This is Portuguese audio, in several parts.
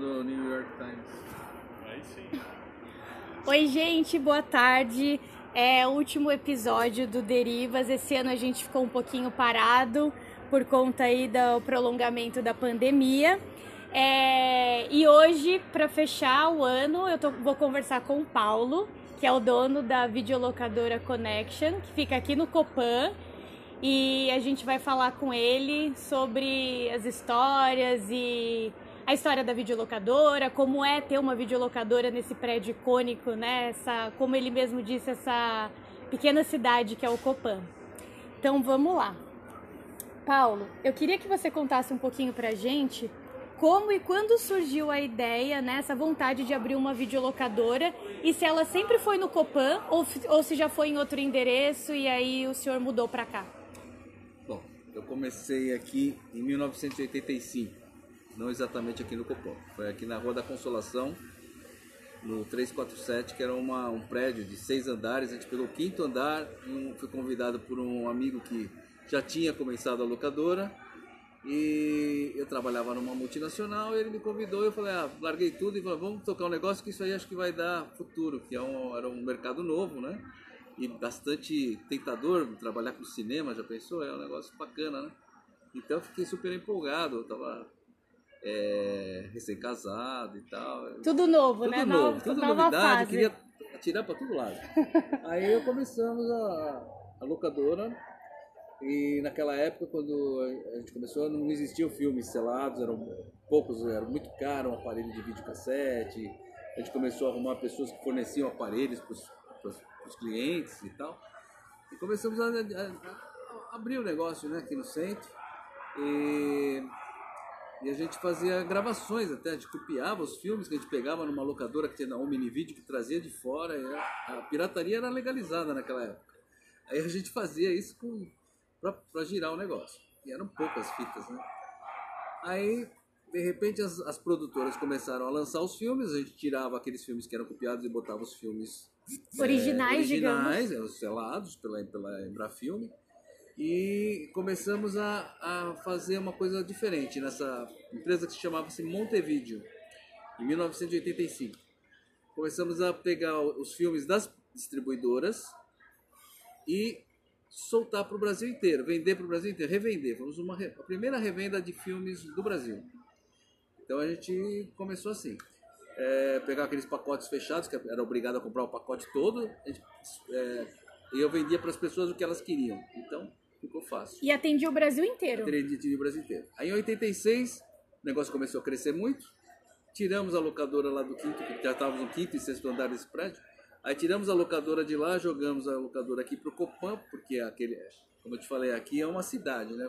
do New York Times. Aí sim. Oi, gente, boa tarde. É o último episódio do Derivas. Esse ano a gente ficou um pouquinho parado por conta aí do prolongamento da pandemia. É, e hoje, para fechar o ano, eu tô- vou conversar com o Paulo, que é o dono da videolocadora Connection, que fica aqui no Copan. E a gente vai falar com ele sobre as histórias e a história da videolocadora, como é ter uma videolocadora nesse prédio icônico, né? Essa, como ele mesmo disse, essa pequena cidade que é o Copan. Então vamos lá. Paulo, eu queria que você contasse um pouquinho pra gente como e quando surgiu a ideia, né, essa vontade de abrir uma videolocadora e se ela sempre foi no Copan ou, ou se já foi em outro endereço e aí o senhor mudou pra cá. Bom, eu comecei aqui em 1985, não exatamente aqui no Copom. Foi aqui na Rua da Consolação, no 347, que era uma, um prédio de seis andares. A gente pegou o quinto andar, um, fui convidado por um amigo que já tinha começado a locadora. E eu trabalhava numa multinacional, ele me convidou, eu falei, ah, larguei tudo e falei, vamos tocar um negócio que isso aí acho que vai dar futuro, que é um, era um mercado novo, né? E bastante tentador trabalhar com cinema, já pensou? É um negócio bacana, né? Então eu fiquei super empolgado, eu tava é, recém-casado e tal. Tudo novo, Tudo né? novo, Nova- tudo nova novidade, fase. queria atirar para todo lado. Aí eu começamos a, a locadora e naquela época, quando a gente começou, não existiam filmes selados, eram poucos, era muito caro um aparelho de videocassete. A gente começou a arrumar pessoas que forneciam aparelhos para os clientes e tal. E começamos a, a- a abrir o negócio né, aqui no centro. E, e a gente fazia gravações até, a gente copiava os filmes que a gente pegava numa locadora que tinha na Omnivideo que trazia de fora. a, pirataria era legalizada naquela época. Aí a gente fazia isso com para girar o negócio. E eram poucas fitas, né? Aí, de repente, as, as produtoras começaram a lançar os filmes, a gente tirava aqueles filmes que eram copiados e botava os filmes Originais, é, originais é, os selados pela, pela Embrafilme. E começamos a, a fazer uma coisa diferente nessa empresa que se chamava-se Montevideo, em 1985. Começamos a pegar os filmes das distribuidoras e soltar para o Brasil inteiro, vender para o Brasil inteiro, revender. Fomos uma, a primeira revenda de filmes do Brasil. Então a gente começou assim. É, pegar aqueles pacotes fechados, que era obrigado a comprar o pacote todo, é, e eu vendia para as pessoas o que elas queriam. Então ficou fácil. E atendia o Brasil inteiro. Acredite no Brasil inteiro. Aí em 86, o negócio começou a crescer muito. Tiramos a locadora lá do quinto, porque já estávamos no quinto e sexto andar desse prédio. Aí tiramos a locadora de lá, jogamos a locadora aqui pro Copan, porque aquele, como eu te falei, aqui é uma cidade, né?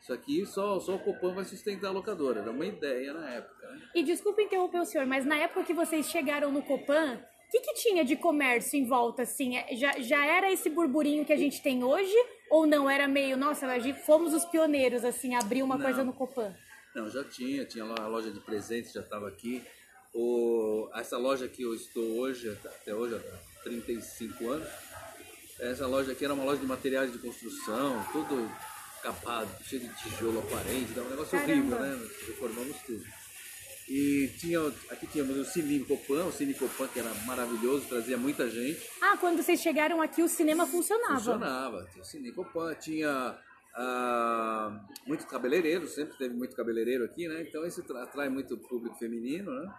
Isso aqui só, só o Copan vai sustentar a locadora. Era uma ideia na época, né? E desculpa interromper o senhor, mas na época que vocês chegaram no Copan, o que, que tinha de comércio em volta, assim? É, Já, já era esse burburinho que a gente tem hoje? Ou não? Era meio, nossa, fomos os pioneiros, assim, abrir uma Não. coisa no Copan. Não, já tinha, tinha lá a loja de presentes, já estava aqui. O, essa loja que eu estou hoje, até hoje, há 35 anos, essa loja aqui era uma loja de materiais de construção, tudo capado, cheio de tijolo aparente, um negócio Caramba. horrível, né? Reformamos tudo. E tinha, aqui tínhamos o Cine Copan, o Cine Copan que era maravilhoso, trazia muita gente. Ah, quando vocês chegaram aqui, o cinema funcionava. Funcionava. Tinha o Cine Copan, tinha ah, muito cabeleireiro, sempre teve muito cabeleireiro aqui, né? Então isso tra- atrai muito público feminino, né?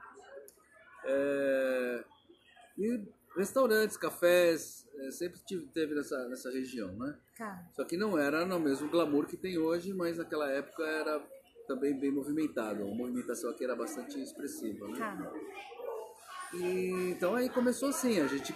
É, e restaurantes, cafés, é, sempre tive, teve nessa, nessa região, né? Tá. Só que não era no mesmo glamour que tem hoje, mas naquela época era também bem movimentado. A movimentação aqui era bastante expressiva, né? Tá. E, então aí começou assim, a gente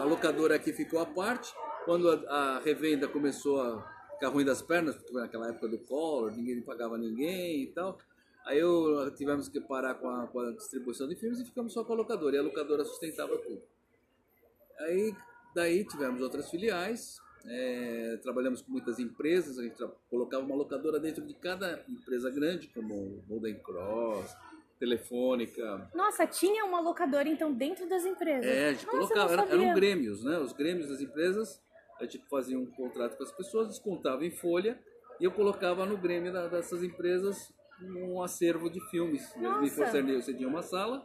a locadora aqui ficou à parte. Quando a, a revenda começou a ficar ruim das pernas, porque naquela época do Collor, ninguém pagava ninguém e tal. Aí eu, tivemos que parar com a, com a distribuição de filmes e ficamos só com a locadora. E a locadora sustentava tudo. Aí daí tivemos outras filiais, é, trabalhamos com muitas empresas, a gente colocava uma locadora dentro de cada empresa grande, como Golden Cross, Telefônica, Nossa, tinha uma locadora, então, dentro das empresas. é, a gente Nossa, colocava, era- eram grêmios, né? Os grêmios das empresas, a gente fazia um contrato com as pessoas, descontava em folha e eu colocava no grêmio da- dessas empresas um acervo de filmes. Forneceram cediam uma sala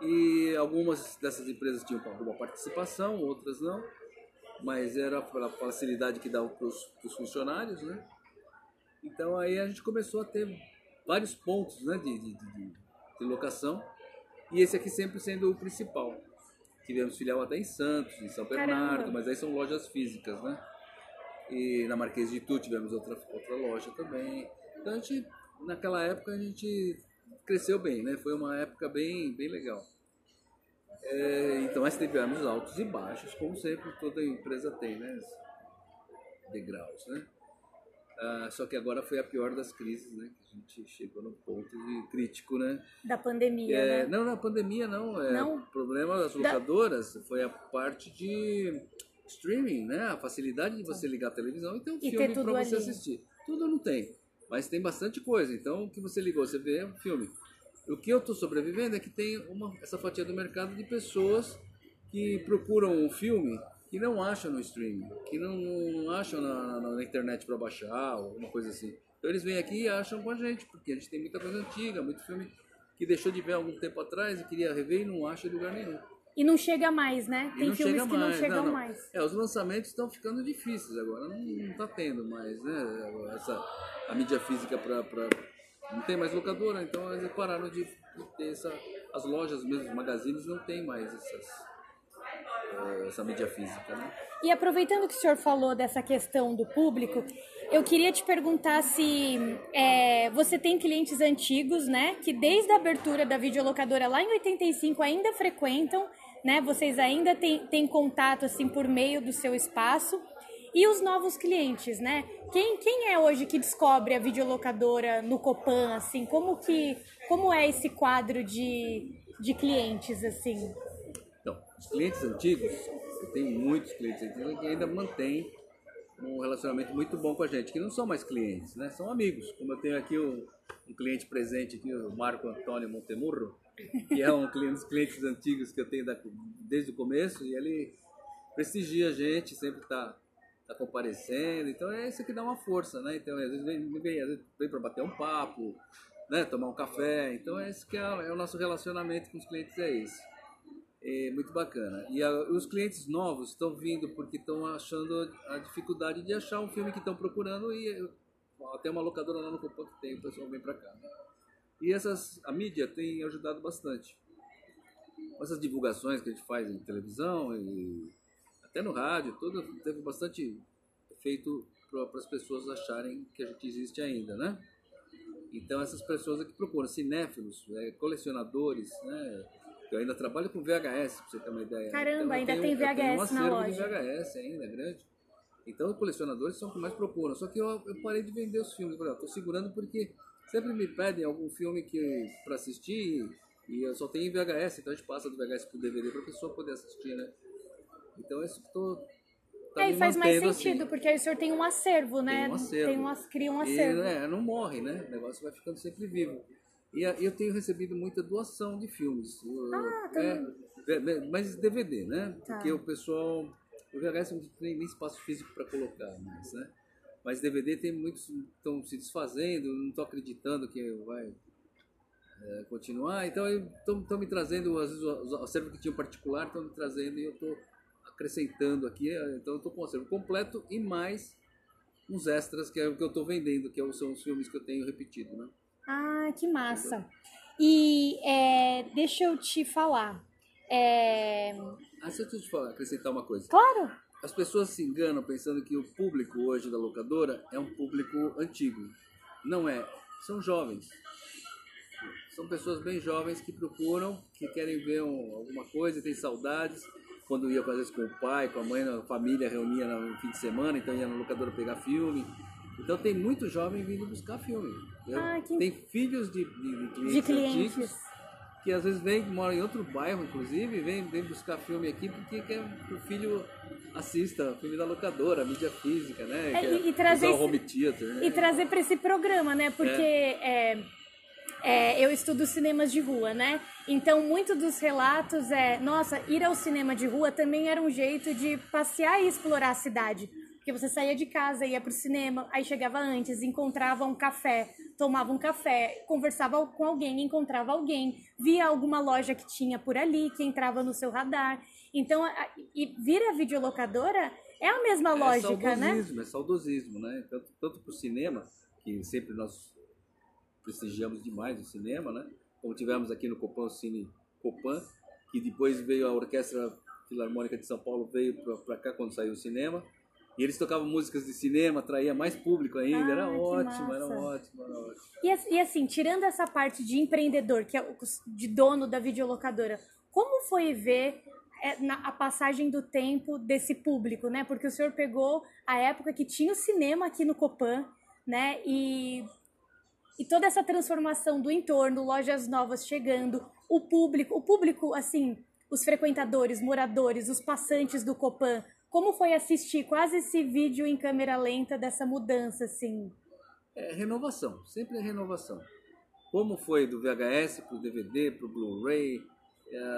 e algumas dessas empresas tinham alguma participação, outras não, mas era pela facilidade que dava para os funcionários, né? Então aí a gente começou a ter vários pontos né, de, de, de, de locação e esse aqui sempre sendo o principal. Tivemos filial até em Santos, em São Bernardo, Caramba. mas aí são lojas físicas, né? E na Marquês de Itu tivemos outra, outra loja também. Então a gente, naquela época a gente cresceu bem, né? Foi uma época bem, bem legal. É, então nós tivemos altos e baixos, como sempre toda empresa tem, né? Degraus, né? Ah, só que agora foi a pior das crises, né? Que a gente chegou no ponto de crítico, né? Da pandemia, É, né? não, na pandemia não. É, Não? O problema das Da- locadoras foi a parte de streaming, né? A facilidade de você ligar a televisão e ter um E filme para você ali. assistir. Tudo não tem, mas tem bastante coisa. Então, o que você ligou, você vê um filme. O que eu estou sobrevivendo é que tem uma, essa fatia do mercado de pessoas que procuram um filme que não acham no streaming, que não, não acham na, na- na internet para baixar ou alguma coisa assim. Então eles vêm aqui e acham com a gente, porque a gente tem muita coisa antiga, muito filme que deixou de ver algum tempo atrás e queria rever e não acha em lugar nenhum. E não chega mais, né? E Tem não filmes que não mais, chegam não, não. mais. É, os lançamentos estão ficando difíceis agora, não, não tá tendo mais, né? Essa, a mídia física para não tem mais locadora, então eles pararam de, de ter essa. As lojas mesmo, os magazines não tem mais essas, eh, essa mídia física, né? E aproveitando que o senhor falou dessa questão do público, eu queria te perguntar se é, você tem clientes antigos, né? Que desde a abertura da videolocadora lá em 85 ainda frequentam, né? Vocês ainda têm, têm contato assim por meio do seu espaço. E os novos clientes, né? Quem, quem é hoje que descobre a videolocadora no Copan, assim? Como que como é esse quadro de, de clientes, assim? Então, os clientes antigos, eu tenho muitos clientes antigos que ainda mantêm um relacionamento muito bom com a gente, que não são mais clientes, né? São amigos. Como eu tenho aqui o- um cliente presente aqui, o Marco Antônio Montemurro, que é um cliente, dos clientes antigos que eu tenho da- desde o começo, e ele prestigia a gente, sempre está tá comparecendo, então é isso que dá uma força, né? Então, às vezes vem, vem, vem para bater um papo, né? Tomar um café, então é esse que é, é o nosso relacionamento com os clientes, é esse. É muito bacana. E a- os clientes novos estão vindo porque estão achando a dificuldade de achar um filme que estão procurando e até uma locadora lá no Copan que tem, o pessoal vem para cá. né? E essas, a mídia tem ajudado bastante. Essas divulgações que a gente faz em televisão e até no rádio, tudo teve bastante efeito para as pessoas acharem que a gente existe ainda, né? Então essas pessoas aqui procuram cinéfilos, eh, colecionadores, né? Eu ainda trabalho com VHS, pra você ter uma ideia. Caramba, Então, ainda tenho- tem um VHS na loja. VHS ainda, grande. Então os colecionadores são os que mais procuram. Só que eu, eu parei de vender os filmes. Exemplo, Tô segurando porque sempre me pedem algum filme que para assistir e eu só tenho VHS, então a gente passa do VHS pro DVD para a pessoa poder assistir, né? Então isso que tô tá é, e faz mais sentido, assim. porque aí o senhor tem um acervo, né? Tem um acervo. Tem um, cria um E, acervo. né, não morre, né? O negócio vai ficando sempre vivo. E eu tenho recebido muita doação de filmes. Ah, é, é, mas DVD, né? Tá. Porque o pessoal. O VHS não tem nem espaço físico para colocar mais, né? Mas DVD tem muitos estão se desfazendo, não estou acreditando que vai é, continuar. Então estão me trazendo, às vezes o acervo que tinha particular estão me trazendo e eu estou acrescentando aqui. Então eu estou com o acervo completo e mais uns extras que é o que eu estou vendendo, que são os filmes que eu tenho repetido, né? Ah, que massa. E é, deixa eu te falar. É, Ah, se eu te falar, acrescentar uma coisa. claro, As pessoas se enganam pensando que o público hoje da locadora é um público antigo. Não é. São jovens. São pessoas bem jovens que procuram, que querem ver um- alguma coisa, têm saudades. Quando ia, às vezes, com o pai, com a mãe, a família reunia no fim de semana, então ia na locadora pegar filme. Então tem muito jovem vindo buscar filme. Ah, que- Tem filhos de, de- de clientes, de clientes. antigos que às vezes vem, mora em outro bairro, inclusive, vem, vem buscar filme aqui porque quer que o filho assista filme da locadora, mídia física, né? É, e- e trazer esse- home theater, né? e trazer para esse programa, né? Porque é, é, eu estudo cinemas de rua, né? Então, muito dos relatos é, nossa, ir ao cinema de rua também era um jeito de passear e explorar a cidade. Porque você saía de casa, ia pro cinema, aí chegava antes, encontrava um café tomava um café, conversava com alguém, encontrava alguém, via alguma loja que tinha por ali, que entrava no seu radar. Então, a, e vir a videolocadora é a mesma é lógica, né? É saudosismo, né? Tanto, tanto para o cinema, que sempre nós prestigiamos demais o cinema, né? Como tivemos aqui no Copan, o Cine Copan, que depois veio a Orquestra Filarmônica de São Paulo, veio para cá quando saiu o cinema. E eles tocavam músicas de cinema, atraía mais público ainda, ah, era, ótimo, era ótimo, era ótimo, e, assim, tirando essa parte de empreendedor, que é de dono da videolocadora, como foi ver é, a passagem do tempo desse público, né? Porque o senhor pegou a época que tinha o cinema aqui no Copan, né? E, e toda essa transformação do entorno, lojas novas chegando, o público, o público, assim, os frequentadores, moradores, os passantes do Copan, como foi assistir quase esse vídeo em câmera lenta dessa mudança, assim? É renovação, sempre é renovação. Como foi do VHS para o DVD, para o Blu-ray,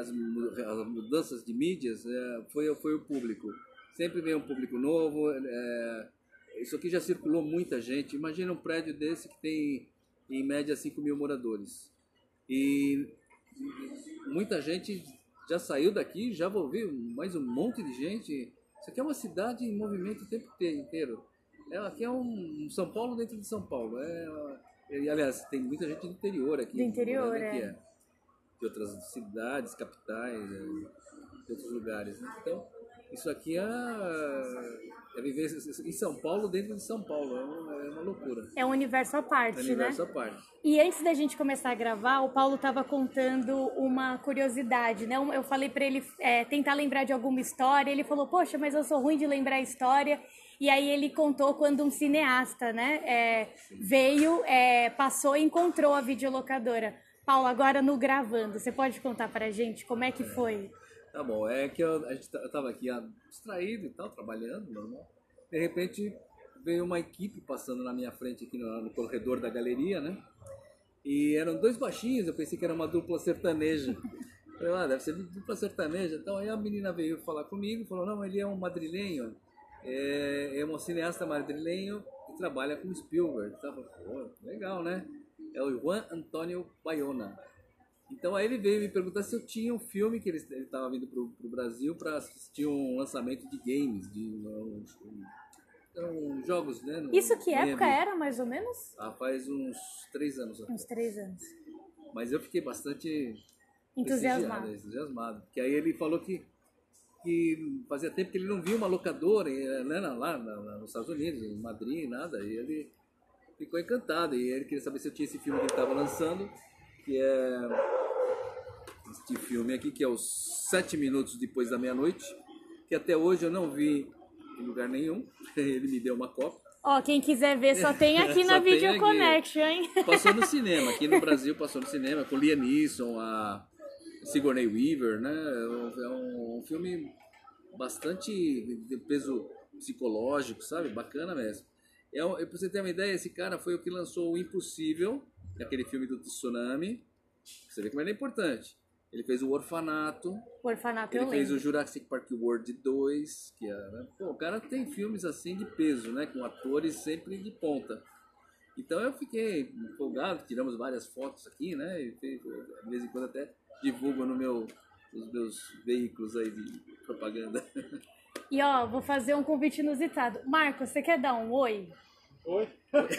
as, as, mudanças de mídias, é, foi, foi o público. Sempre vem um público novo. É, isso aqui já circulou muita gente. Imagina um prédio desse que tem em média 5 mil moradores. E muita gente já saiu daqui, já vou ver mais um monte de gente isso aqui é uma cidade em movimento o tempo inteiro. É, aqui é um São Paulo dentro de São Paulo. É, e, aliás, tem muita gente do interior aqui. Do interior, né, é. é. De outras cidades, capitais, é, de outros lugares. Então, isso aqui é, é viver em São Paulo dentro de São Paulo. É uma, é uma loucura. É um universo à parte, é um né? universo à parte. E antes da gente começar a gravar, o Paulo estava contando uma curiosidade, né? Eu falei para ele é, tentar lembrar de alguma história. Ele falou, poxa, mas eu sou ruim de lembrar a história. E aí ele contou quando um cineasta, né, é, veio, é, passou e encontrou a videolocadora. Paulo, agora no gravando, você pode contar para a gente como é que foi? Tá bom, é que eu, a gente, eu tava aqui ah, distraído e tal, trabalhando, normal. De repente veio uma equipe passando na minha frente aqui no, no corredor da galeria, né? E eram dois baixinhos, eu pensei que era uma dupla sertaneja. Falei, ah, deve ser dupla sertaneja. Então aí a menina veio falar comigo, falou, não, ele é um madrilenho, é, é um cineasta madrilenho e trabalha com Spielberg. Tava, pô, legal, né? É o Juan Antônio Bayona. Então aí ele veio me perguntar se eu tinha um filme que ele estava vindo para o Brasil para assistir um lançamento de games, de um, um, jogos, né? No, Isso que época era, mais ou menos? Ah, faz uns três anos. Uns três anos. Mas eu fiquei bastante entusiasmado. entusiasmado. Porque aí ele falou que, que fazia tempo que ele não via uma locadora né, lá, lá nos Estados Unidos, em Madrid, nada. E ele ficou encantado. E ele queria saber se eu tinha esse filme que ele estava lançando que é este filme aqui, que é os Sete Minutos Depois da Meia-Noite, que até hoje eu não vi em lugar nenhum. Ele me deu uma cópia. Ó, quem quiser ver, só tem aqui na Video aqui. Connection, hein? Passou no cinema, aqui no Brasil passou no cinema, com Liam Neeson, a Sigourney Weaver, né? É um, um filme bastante de peso psicológico, sabe? Bacana mesmo. É, pra você ter uma ideia, esse cara foi o que lançou o Impossível, aquele filme do tsunami. Você vê como ele é importante. Ele fez o Orfanato. O Orfanato Ele fez lembro. o Jurassic Park World 2, que é, né? Pô, o cara tem filmes assim de peso, né? Com atores sempre de ponta. Então eu fiquei empolgado, tiramos várias fotos aqui, né? E de vez em quando até divulgo no meu, nos meus veículos aí de propaganda. E ó, vou fazer um convite inusitado. Marcos, você quer dar um oi? Oi?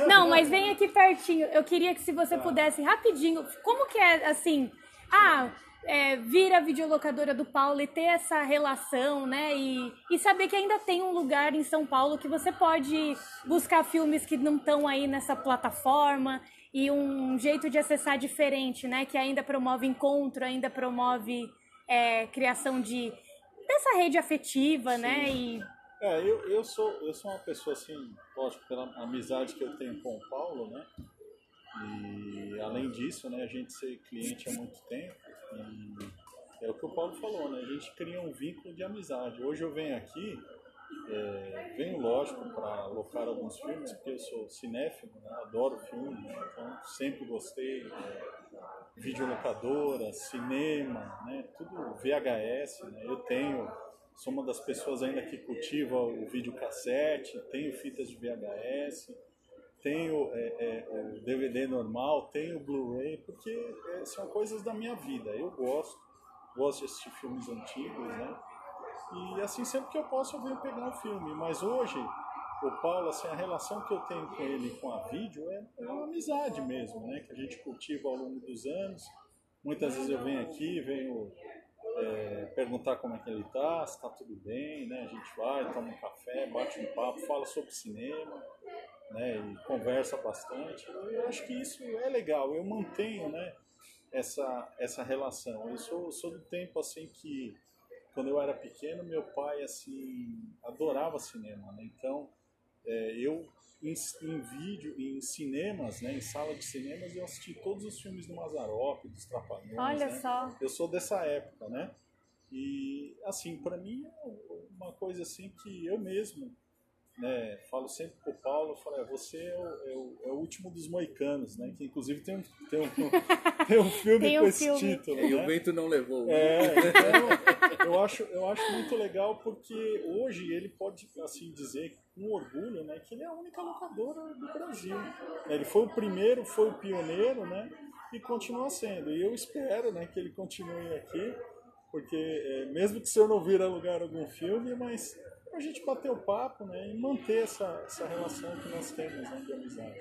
Não, mas vem aqui pertinho. Eu queria que se você pudesse rapidinho, como que é assim? Ah, é, vir a videolocadora do Paulo e ter essa relação, né? E, e saber que ainda tem um lugar em São Paulo que você pode buscar filmes que não estão aí nessa plataforma e um jeito de acessar diferente, né? Que ainda promove encontro, ainda promove é, criação de dessa rede afetiva, Sim. né? E é, eu, eu, sou, eu sou uma pessoa assim, lógico, pela amizade que eu tenho com o Paulo, né? E além disso, né, a gente ser cliente há muito tempo, é o que o Paulo falou, né? A gente cria um vínculo de amizade. Hoje eu venho aqui, é, venho lógico para alocar alguns filmes, porque eu sou cinéfilo, né? adoro filme, né? então sempre gostei. É, videolocadora, cinema, né? tudo VHS, né? eu tenho Sou uma das pessoas ainda que cultiva o videocassete, tenho fitas de VHS. tenho é, é, o DVD normal, tenho Blu-ray, porque é, são coisas da minha vida. Eu gosto, gosto de assistir filmes antigos, né? E assim, sempre que eu posso, eu venho pegar um filme. Mas hoje, o Paulo, assim, a relação que eu tenho com ele com a vídeo é, é uma amizade mesmo, né? Que a gente cultiva ao longo dos anos. Muitas vezes eu venho aqui, venho é, perguntar como é que ele está, se está tudo bem, né? A gente vai, toma um café, bate um papo, fala sobre cinema, né? E conversa bastante. Eu acho que isso é legal. Eu mantenho, né? Essa essa relação. Eu sou, sou do tempo assim que quando eu era pequeno, meu pai assim adorava cinema, né? Então é, eu em, em, vídeo, em cinemas, né, em sala de cinemas, eu assisti todos os filmes do Mazarop, dos Trapalhões. Olha né? só. Eu sou dessa época, né? E assim, para mim é uma coisa assim que eu mesmo né, falo sempre pro Paulo, eu falo, é, você é o, é, o, é o, último dos moicanos, né? Que inclusive tem um, tem um, tem um filme tem um com filme. esse título. E né? o vento não levou. É, então, eu acho, eu acho muito legal porque hoje ele pode assim dizer com orgulho, né, que ele é a única locadora do Brasil. Ele foi o primeiro, foi o pioneiro, né? E continua sendo. E eu espero, né, que ele continue aqui, porque é, mesmo que se eu não vir alugar algum filme, mas a gente bater o papo né, e manter essa, essa relação que nós temos né, de amizade.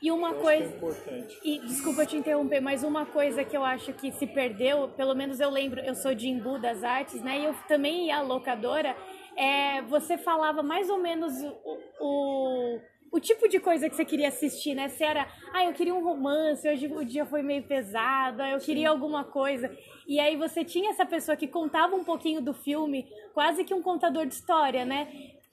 E uma eu coisa. é importante. E desculpa te interromper, mas uma coisa que eu acho que se perdeu, pelo menos eu lembro, eu sou de Imbu das Artes, né? E eu também ia à locadora. É, você falava mais ou menos o, o, o, tipo de coisa que você queria assistir, né? Se era, ah, eu queria um romance, hoje o dia foi meio pesado, eu queria Sim. alguma coisa. E aí você tinha essa pessoa que contava um pouquinho do filme, quase que um contador de história, né?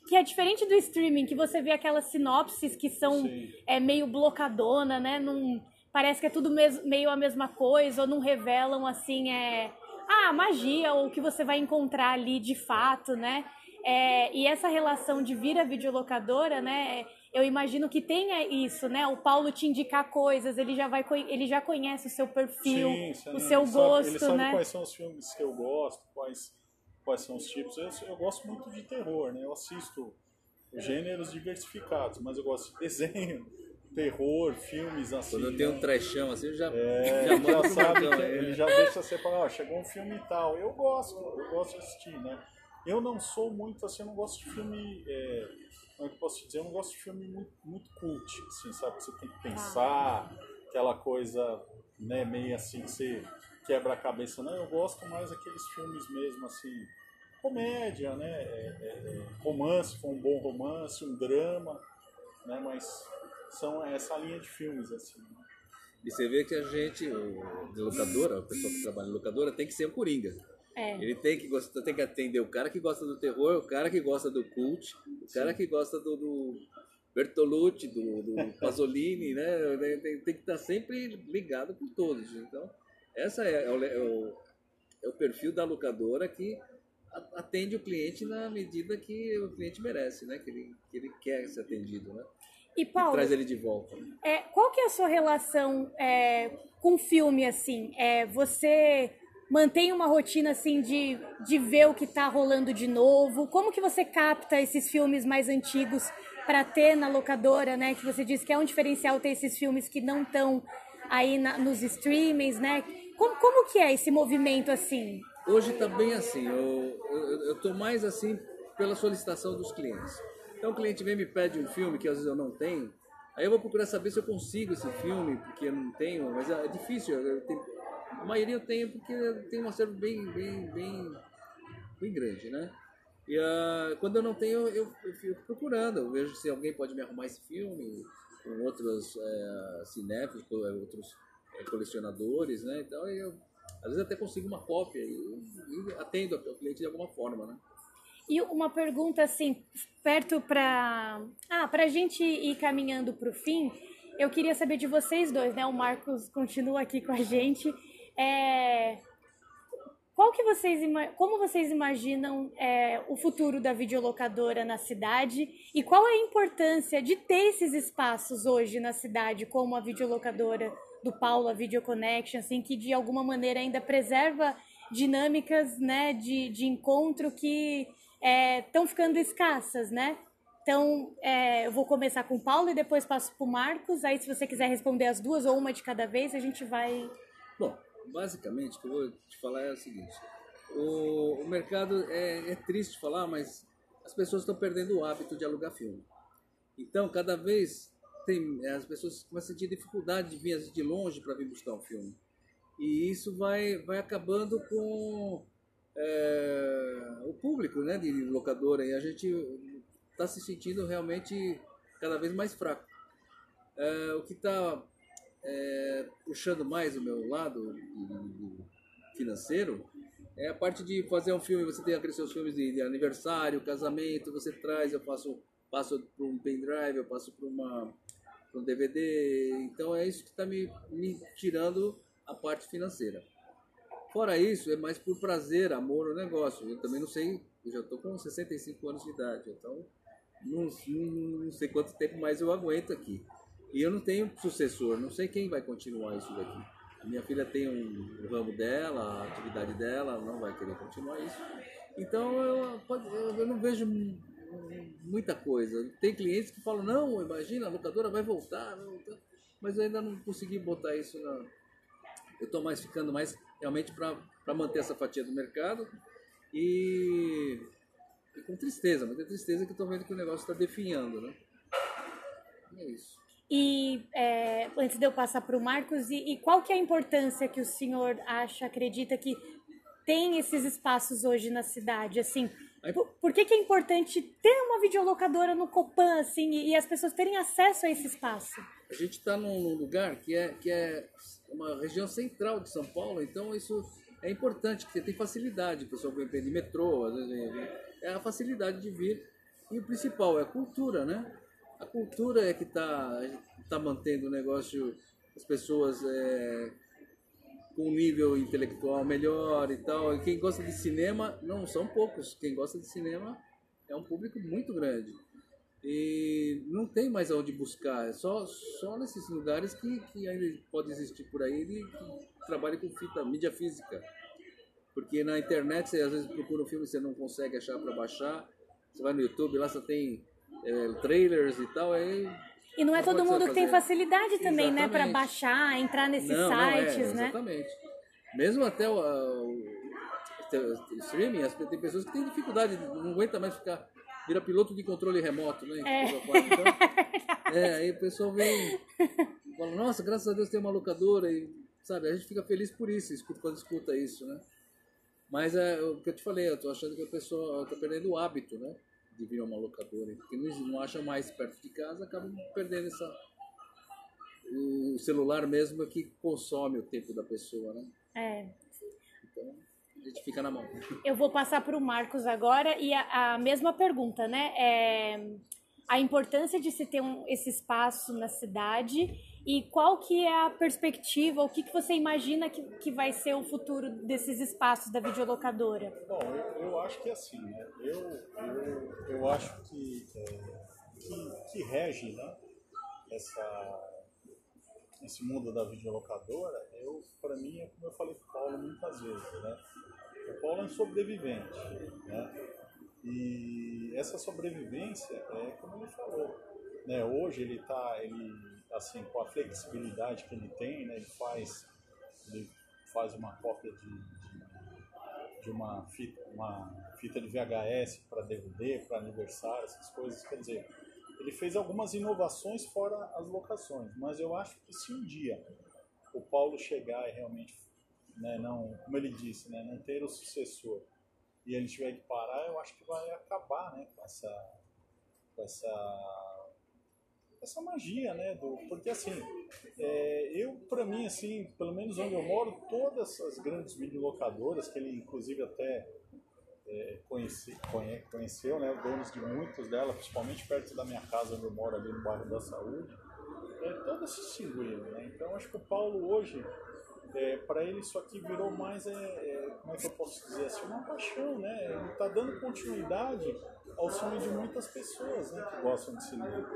Que é diferente do streaming, que você vê aquelas sinopses que são é, meio blocadona, né? Num, parece que é tudo meio a mesma coisa, ou não revelam assim, é. Ah, magia, ou o que você vai encontrar ali de fato, né? É, e essa relação de vir a videolocadora, né? Eu imagino que tenha isso, né? O Paulo te indicar coisas, ele já vai ele já conhece o seu perfil, sim, o seu gosto, sabe, ele sabe né? quais são os filmes que eu gosto, quais quais são os tipos. Eu, eu gosto muito de terror, né? Eu assisto gêneros diversificados, mas eu gosto de desenho, terror, filmes assim. Quando eu tenho né? um trechão assim, eu já, é, já, já sabe que ele já deixa você falar, ó, chegou um filme e tal. Eu gosto, eu gosto de assistir, né? Eu não sou muito assim, eu não gosto de filme. É, como é que eu posso dizer? Eu não gosto de filme muito, muito cult, assim, sabe? Você tem que pensar, aquela coisa, né, meio assim, que você quebra a cabeça. Não, eu gosto mais daqueles filmes mesmo, assim, comédia, né? É, é, é romance, foi um bom romance, um drama, né? Mas são essa linha de filmes, assim. Né? E você vê que a gente, o de locadora, o pessoal que trabalha em locadora, tem que ser o Coringa. É. Ele tem que, gostar, tem que atender o cara que gosta do terror, o cara que gosta do cult, o cara que gosta do, do Bertolucci, do, do Pasolini, né? Tem, tem, tem, que estar sempre ligado com todos. Então, essa é, é, o, é, o, é o perfil da locadora que atende o cliente na medida que o cliente merece, né? Que ele, que ele quer ser atendido, né? E Paulo, e traz ele de volta. É, qual que é a sua relação é, com filme assim? É, você mantém uma rotina assim de, de ver o que está rolando de novo? Como que você capta esses filmes mais antigos para ter na locadora, né? Que você disse que é um diferencial ter esses filmes que não estão aí na, nos streamings, né? Como, como que é esse movimento assim? Hoje está bem assim. Eu, tô mais assim pela solicitação dos clientes. Então o cliente vem e me pede um filme que às vezes eu não tenho. Aí eu vou procurar saber se eu consigo esse filme, porque eu não tenho, mas é, é difícil. Eu tenho, a maioria eu tenho porque tem um acervo bem, bem, bem, bem grande, né? E uh, quando eu não tenho, eu, eu, fico procurando. Eu vejo se alguém pode me arrumar esse filme, com outros é, cinéfilos, outros é, colecionadores, né? Então eu, às vezes até consigo uma cópia e, e atendo ao cliente de alguma forma, né? E uma pergunta assim, perto para ah, a gente ir caminhando para o fim, eu queria saber de vocês dois, né? O Marcos continua aqui com a gente. É, qual que vocês, como vocês imaginam é, o futuro da videolocadora na cidade e qual é a importância de ter esses espaços hoje na cidade, como a videolocadora do Paulo, a Video Connection, assim, que de alguma maneira ainda preserva dinâmicas né, de, de encontro que estão é, ficando escassas, né? Então, é, eu vou começar com o Paulo e depois passo para o Marcos. Aí, se você quiser responder as duas ou uma de cada vez, a gente vai. Bom, basicamente, o que eu vou te falar é o seguinte: o, o mercado é, é triste falar, mas as pessoas estão perdendo o hábito de alugar filme. Então, cada vez tem, as pessoas começam a sentir dificuldade de vir de longe para vir buscar um filme. E isso vai, vai acabando com é, o público né, de locadora. E a gente está se sentindo realmente cada vez mais fraco. É, o que está é, puxando mais o meu lado financeiro é a parte de fazer um filme. Você tem aqueles seus filmes de, de aniversário, casamento, você traz, eu faço passo para um pendrive, eu passo para uma um DVD. Então é isso que está me, me tirando a parte financeira. Fora isso, é mais por prazer, amor ao negócio. Eu também não sei, eu já estou com 65 anos de idade, então não, não, não, sei quanto tempo mais eu aguento aqui. E eu não tenho sucessor, não sei quem vai continuar isso daqui. A minha filha tem um, um ramo dela, a atividade dela, não vai querer continuar isso. Então eu, eu, eu não vejo muita coisa. Tem clientes que falam, não, imagina, a locadora vai voltar, vai voltar. mas eu ainda não consegui botar isso na. Eu estou mais ficando mais realmente para manter essa fatia do mercado e, e com tristeza, muita tristeza que estou vendo que o negócio está definhando, né? E é isso. E é, antes de eu passar para o Marcos, e, e, qual que é a importância que o senhor acha, acredita que tem esses espaços hoje na cidade? Assim, por, por, que, que é importante ter uma videolocadora no Copan, assim, e, e as pessoas terem acesso a esse espaço? A gente está num lugar que é, que é uma região central de São Paulo, então isso é importante, porque tem facilidade, o pessoal vem de metrô, às vezes é a facilidade de vir. E o principal é a cultura, né? A cultura é que está tá mantendo o negócio, as pessoas é, com um nível intelectual melhor e tal. E quem gosta de cinema, não são poucos, quem gosta de cinema é um público muito grande. E não tem mais aonde buscar, é só, só nesses lugares que, que ainda pode existir por aí que trabalha com fita, mídia física. Porque na internet você às vezes procura um filme e você não consegue achar para baixar. Você vai no YouTube, lá você tem é, trailers e tal, aí e não é todo mundo que tem facilidade também, exatamente. né, para baixar, entrar nesses não, sites, não é, né? Exatamente. Mesmo até o, o, o, streaming, tem pessoas que têm dificuldade, não aguenta mais ficar vira piloto de controle remoto, né? É. Então, é, aí o pessoal vem fala, nossa, graças a Deus tem uma locadora e sabe, a gente fica feliz por isso, escuta, quando escuta isso, né? Mas é o que eu te falei, eu tô achando que a pessoa tá perdendo o hábito, né? De vir a uma locadora, porque não, não acham mais perto de casa, acabam perdendo essa. O celular mesmo é que consome o tempo da pessoa, né? É. Então, a gente fica na mão. Eu vou passar para o Marcos agora e a, a mesma pergunta, né? É, a importância de se ter um, esse espaço na cidade e qual que é a perspectiva, o que, que você imagina que, que vai ser o futuro desses espaços da videolocadora? Bom, eu, eu acho que é assim, né? Eu, eu, eu acho que, é, que, que rege né? Essa, esse mundo da videolocadora, eu, para mim, é como eu falei com o Paulo muitas vezes, né? O Paulo é um sobrevivente, né? E essa sobrevivência é como ele falou, né? Hoje ele está, ele assim, com a flexibilidade que ele tem, né, ele faz, ele faz uma cópia de, de, de uma, fita, uma fita de VHS para DVD, para aniversário, essas coisas. Quer dizer, ele fez algumas inovações fora as locações, mas eu acho que se um dia o Paulo chegar e realmente, né, não, como ele disse, né, não ter o sucessor e ele tiver que parar, eu acho que vai acabar né, com essa, com essa essa magia, né? Do, porque assim, é, eu para mim assim, pelo menos onde eu moro, todas as grandes videolocadoras que ele inclusive até é, conheci, conhe, conheceu, né? Donos de muitas delas, principalmente perto da minha casa onde eu moro ali no bairro da Saúde, é, todas se extinguiram, né? Então acho que o Paulo hoje é, para ele isso aqui virou mais, é, é, como é que eu posso dizer assim, uma paixão, né? Ele está dando continuidade ao sonho de muitas pessoas né, que gostam de cinema.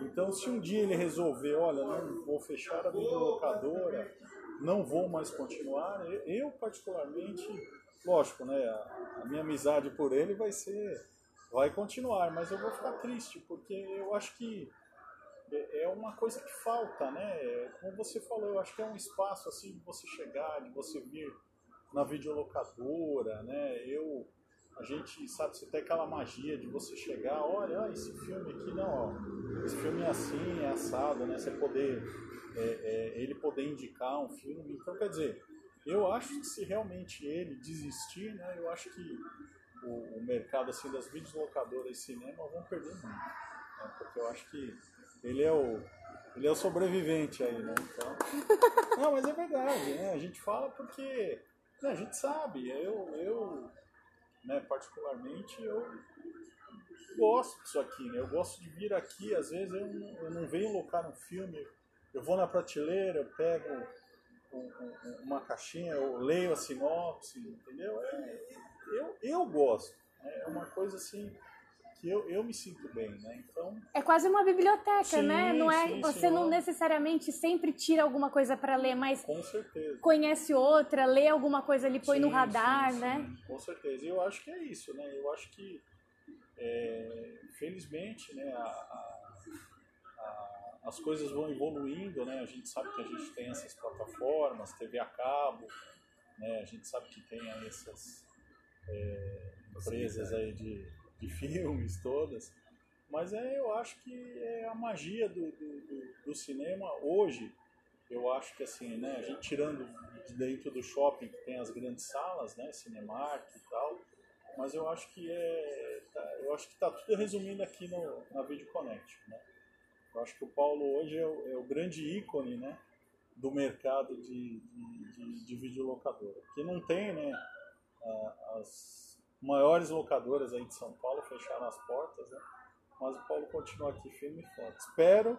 Então, se um dia ele resolver, olha, não vou fechar a videolocadora, não vou mais continuar, eu particularmente, lógico, né, a, minha amizade por ele vai ser vai continuar, mas eu vou ficar triste, porque eu acho que é, é uma coisa que falta, né? Como você falou, eu acho que é um espaço assim de você chegar, de você vir na videolocadora, né? Eu a gente sabe, você tem aquela magia de você chegar, olha, esse filme aqui, não, ó, esse filme é assim, é assado, né? Você poder, é, é, ele poder indicar um filme. Então, quer dizer, eu acho que se realmente ele desistir, né? Eu acho que o, o mercado assim das videolocadoras e cinema vão perder muito, né? porque eu acho que ele é o ele é o sobrevivente aí, né? Então, não, mas é verdade, né? A gente fala porque né, a gente sabe. Eu, eu né, particularmente, eu gosto disso aqui, né? Eu gosto de vir aqui, às vezes eu não, eu não venho locar um filme, eu vou na prateleira, eu pego um, um, uma caixinha, eu leio a sinopse, entendeu? É, eu, eu gosto. Né? É uma coisa assim que eu, eu me sinto bem, né? Então é quase uma biblioteca, sim, né? Não é sim, você sim, não necessariamente sempre tira alguma coisa para ler, mas com certeza conhece outra, lê alguma coisa ali põe no radar, né? Com certeza. E eu acho que é isso, né? Eu acho que é, felizmente, né? A, a, a, as coisas vão evoluindo, né? A gente sabe que a gente tem essas plataformas, TV a cabo, né? A gente sabe que tem essas é, empresas aí de de filmes todas. Mas é, eu acho que é a magia do, do, do, cinema hoje. Eu acho que assim, né, a gente tirando de dentro do shopping que tem as grandes salas, né, Cinemark e tal, mas eu acho que é, tá, eu acho que está tudo resumindo aqui no, na Video Connect, né? Eu acho que o Paulo hoje é o, é o grande ícone, né, do mercado de, de, de, de videolocadora, que não tem, né, as maiores locadoras aí de São Paulo fecharam as portas, né? Mas o Paulo continua aqui firme e forte. Espero,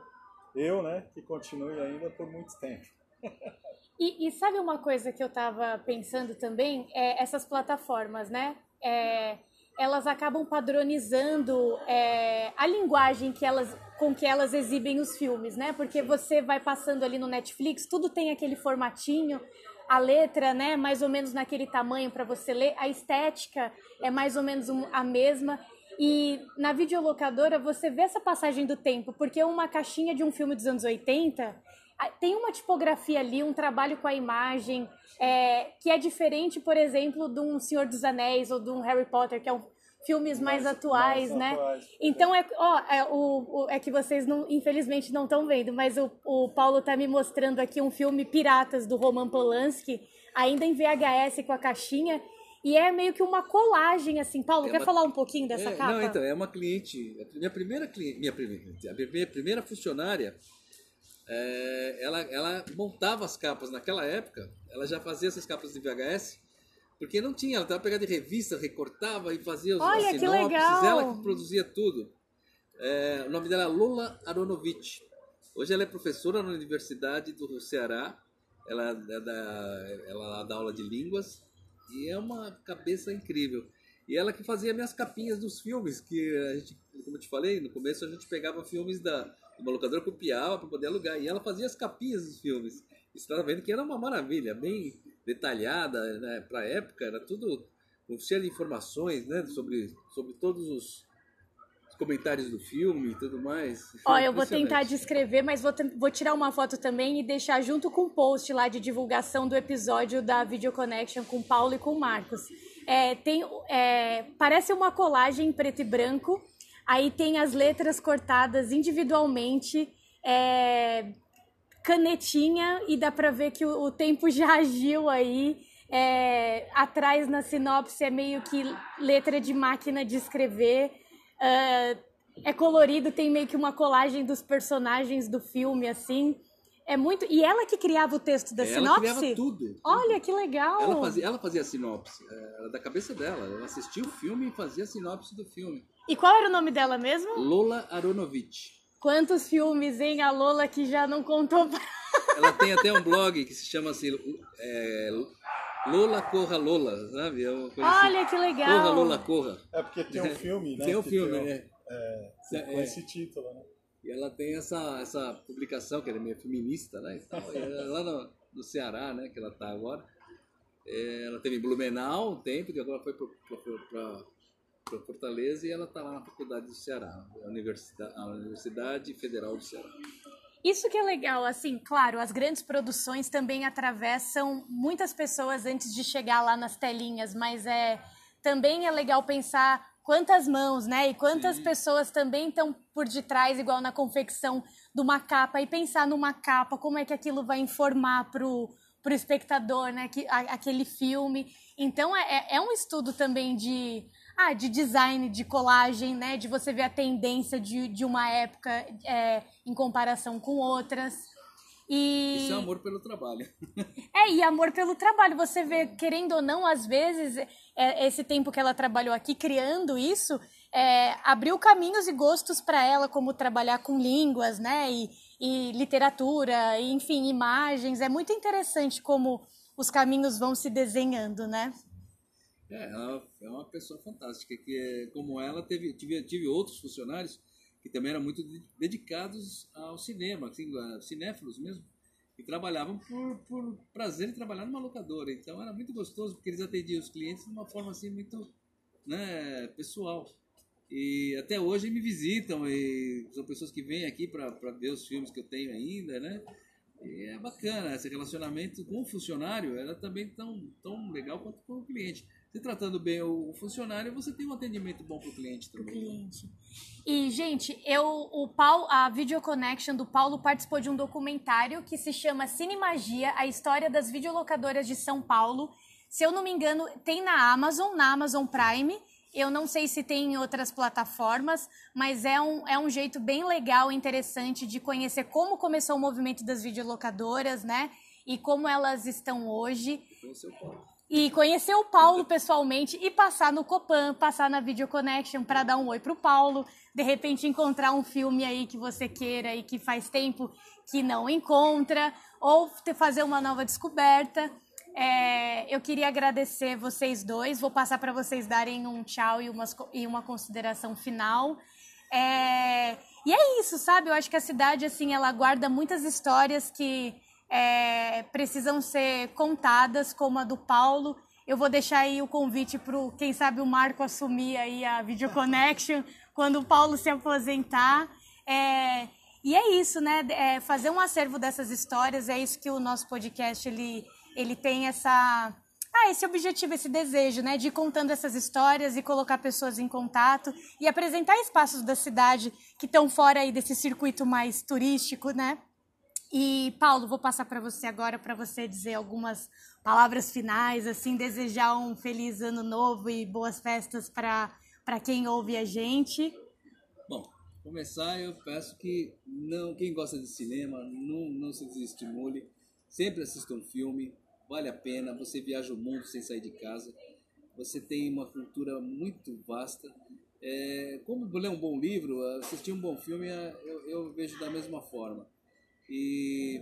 eu, né, que continue ainda por muito tempo. e, e, sabe uma coisa que eu estava pensando também? É essas plataformas, né? É, elas acabam padronizando é, a linguagem que elas, com que elas exibem os filmes, né? Porque você vai passando ali no Netflix, tudo tem aquele formatinho, a letra, né, mais ou menos naquele tamanho para você ler, a estética é mais ou menos a mesma. E na videolocadora você vê essa passagem do tempo, porque uma caixinha de um filme dos anos 80 tem uma tipografia ali, um trabalho com a imagem, é, que é diferente, por exemplo, de um Senhor dos Anéis ou de um Harry Potter, que é um filmes mais, mais atuais, mais né? Atuais, então é, ó, é, o, o, é que vocês não, infelizmente não estão vendo, mas o, o Paulo tá me mostrando aqui um filme Piratas do Roman Polanski, ainda em VHS com a caixinha. E é meio que uma colagem, assim. Paulo, é quer uma... falar um pouquinho dessa é, capa? Não, então, é uma cliente. Minha primeira cliente. Minha primeira, minha primeira funcionária. É, ela, ela montava as capas naquela época. Ela já fazia essas capas de VHS porque não tinha, ela estava pegando de revista, recortava e fazia os Olha, as sinopses, ela que produzia tudo. É, o nome dela é Lola Aronovich. Hoje ela é professora na Universidade do Ceará. Ela, é da, ela dá aula de línguas e é uma cabeça incrível. E ela que fazia minhas capinhas dos filmes, que a gente, como eu te falei, no começo a gente pegava filmes da uma locadora, copiava para poder alugar. E ela fazia as capinhas dos filmes. Você estava vendo que era uma maravilha, bem detalhada, né? Para a época era tudo cheio de informações, né? Sobre, sobre todos os comentários do filme e tudo mais. Ó, eu vou tentar descrever, mas vou, vou tirar uma foto também e deixar junto com o post lá de divulgação do episódio da Video Connection com o Paulo e com o Marcos. É, tem, é, parece uma colagem em preto e branco, aí tem as letras cortadas individualmente, é, canetinha e dá para ver que o, o, tempo já agiu aí. É, atrás na sinopse é meio que letra de máquina de escrever. Uh, é colorido, tem meio que uma colagem dos personagens do filme, assim. É muito. E ela que criava o texto da sinopse? Ela criava tudo. Olha que legal! Ela fazia, ela fazia a sinopse, era da cabeça dela. Ela assistia o filme e fazia a sinopse do filme. E qual era o nome dela mesmo? Lola Aronovich. Quantos filmes, hein? A Lola que já não contou pra... Ela tem até um blog que se chama assim, é, Lola Corra Lola, sabe? É Olha assim. que legal! Corra Lola Corra. É porque tem um filme, né? Tem um filme, tem um, né? É, com é. esse título, né? E ela tem essa, essa publicação, que ela é meio feminista, né? Então, lá no, no Ceará, né? Que ela tá agora. É, ela teve em Blumenau um tempo, que agora foi para para Fortaleza e ela está lá na Faculdade do Ceará, a Universidade, a Universidade Federal do Ceará. Isso que é legal, assim, claro, as grandes produções também atravessam muitas pessoas antes de chegar lá nas telinhas, mas é também é legal pensar quantas mãos, né? E quantas Sim. pessoas também estão por detrás, igual na confecção de uma capa, e pensar numa capa, como é que aquilo vai informar pro, pro espectador, né? Que, a, aquele filme. Então é, é, é um estudo também de ah, de design, de colagem, né? De você ver a tendência de, de uma época é, em comparação com outras. E... Isso é amor pelo trabalho. é, e amor pelo trabalho. Você vê, querendo ou não, às vezes, é, esse tempo que ela trabalhou aqui criando isso, é, abriu caminhos e gostos para ela, como trabalhar com línguas, né? E, e literatura, e, enfim, imagens. É muito interessante como os caminhos vão se desenhando, né? É, ela é uma pessoa fantástica, que é, como ela, teve, tive, tive outros funcionários que também eram muito dedicados ao cinema, assim, cinéfilos mesmo, e trabalhavam por, por prazer de trabalhar numa locadora. Então era muito gostoso, porque eles atendiam os clientes de uma forma assim muito né, pessoal. E até hoje me visitam, e são pessoas que vêm aqui para ver os filmes que eu tenho ainda, né? E é bacana, esse relacionamento com o funcionário era também tão, tão legal quanto com o cliente se tratando bem o funcionário, você tem um atendimento bom para o cliente também. cliente. E, gente, eu, o Paulo, a Video Connection do Paulo participou de um documentário que se chama Cinemagia, a história das videolocadoras de São Paulo. Se eu não me engano, tem na Amazon, na Amazon Prime. Eu não sei se tem em outras plataformas, mas é um, é um jeito bem legal interessante de conhecer como começou o movimento das videolocadoras, né? E como elas estão hoje. Conheceu o Paulo e conhecer o Paulo pessoalmente e passar no Copan, passar na Video Connection para dar um oi pro Paulo, de repente encontrar um filme aí que você queira e que faz tempo que não encontra, ou fazer uma nova descoberta. É, eu queria agradecer vocês dois, vou passar para vocês darem um tchau e, umas, e uma consideração final. É, e é isso, sabe? Eu acho que a cidade, assim, ela guarda muitas histórias que é, precisam ser contadas, como a do Paulo. Eu vou deixar aí o convite para, quem sabe, o Marco assumir aí a Video Connection quando o Paulo se aposentar. É, e é isso, né? É fazer um acervo dessas histórias, é isso que o nosso podcast ele, ele tem essa ah, esse objetivo, esse desejo, né, de ir contando essas histórias e colocar pessoas em contato e apresentar espaços da cidade que estão fora aí desse circuito mais turístico, né? E Paulo, vou passar para você agora para você dizer algumas palavras finais, assim, desejar um feliz ano novo e boas festas para para quem ouve a gente. Bom, começar eu peço que não quem gosta de cinema não não se desestimule, sempre assista um filme, vale a pena. Você viaja o mundo sem sair de casa, você tem uma cultura muito vasta. É, como ler um bom livro, assistir um bom filme, eu, eu vejo da mesma forma. E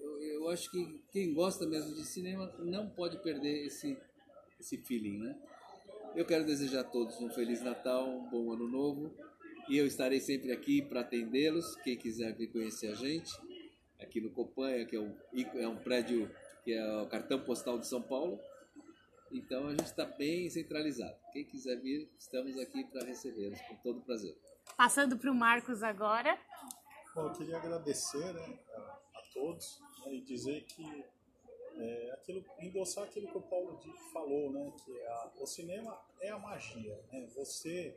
eu, eu, acho que quem gosta mesmo de cinema não pode perder esse, esse feeling, né? Eu quero desejar a todos um Feliz Natal, um bom Ano Novo. E eu estarei sempre aqui para atendê-los. Quem quiser vir conhecer a gente, aqui no Copan, que é um, é um prédio que é o cartão postal de São Paulo. Então a gente está bem centralizado. Quem quiser vir, estamos aqui para recebê-los com todo prazer. Passando para o Marcos agora. Bom, eu queria agradecer né, a, a todos né, e dizer que é, aquilo, endossar aquilo que o Paulo falou, né, que é a, o cinema é a magia. Né, você,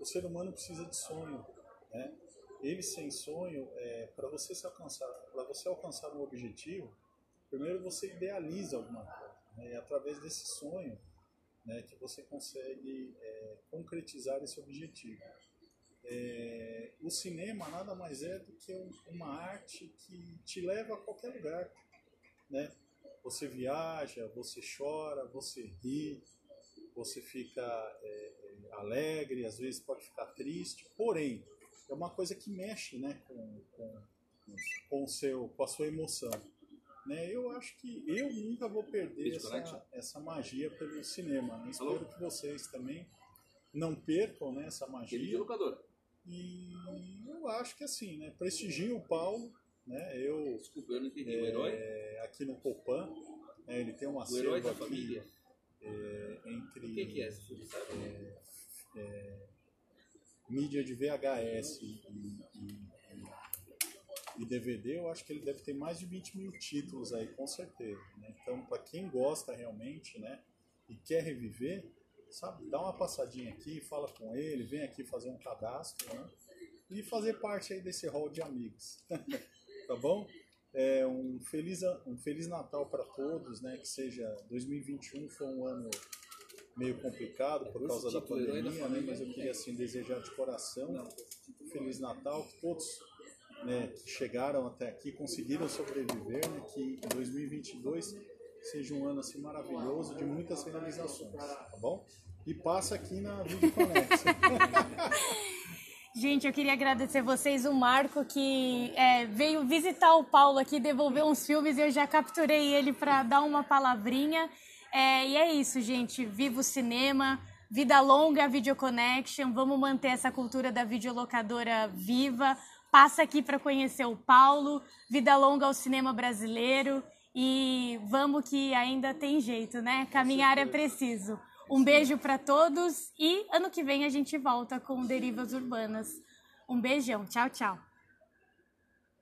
o ser humano precisa de sonho. Né, ele sem sonho, é, para você se alcançar, para você alcançar um objetivo, primeiro você idealiza alguma coisa. Né, e através desse sonho né, que você consegue é, concretizar esse objetivo. É, o cinema nada mais é do que um, uma arte que te leva a qualquer lugar, né? Você viaja, você chora, você ri, você fica é, é, alegre, às vezes pode ficar triste, porém é uma coisa que mexe, né, com, com, com, o seu, com a sua emoção. Né? Eu acho que eu nunca vou perder essa, essa magia pelo cinema. Né? Espero que vocês também não percam né, essa magia. E eu acho que assim, né? Prestigio o Paulo, né? Eu. Desculpa, eu não entendi. É, o herói? Aqui no Copan, né, ele tem uma O herói da aqui, família? É, entre. O que, que é? É, é, mídia de VHS e, e, e, DVD, eu acho que ele deve ter mais de 20 mil títulos aí, com certeza. Né? Então, para quem gosta realmente né, e quer reviver, sabe, dá uma passadinha aqui, fala com ele, vem aqui fazer um cadastro né, e fazer parte aí desse hall de amigos. tá bom? É, um, feliz, um Feliz Natal para todos, né? Que seja 2021 foi um ano meio complicado por causa da pandemia, né? Mas eu queria assim desejar de coração um Feliz Natal, que todos né, que chegaram até aqui conseguiram sobreviver, né? Que 2022 seja um ano assim maravilhoso de muitas realizações, tá bom? E passa aqui na Connect. Gente, eu queria agradecer vocês, o Marco, que é, veio visitar o Paulo aqui, devolver uns filmes e eu já capturei ele para dar uma palavrinha. É, e é isso, gente. Viva o cinema, vida longa, Video Connection. Vamos manter essa cultura da videolocadora viva. Passa aqui para conhecer o Paulo. Vida longa ao cinema brasileiro. E vamos que ainda tem jeito, né? Caminhar é preciso. Um beijo para todos e ano que vem a gente volta com Derivas Urbanas. Um beijão. Tchau, tchau.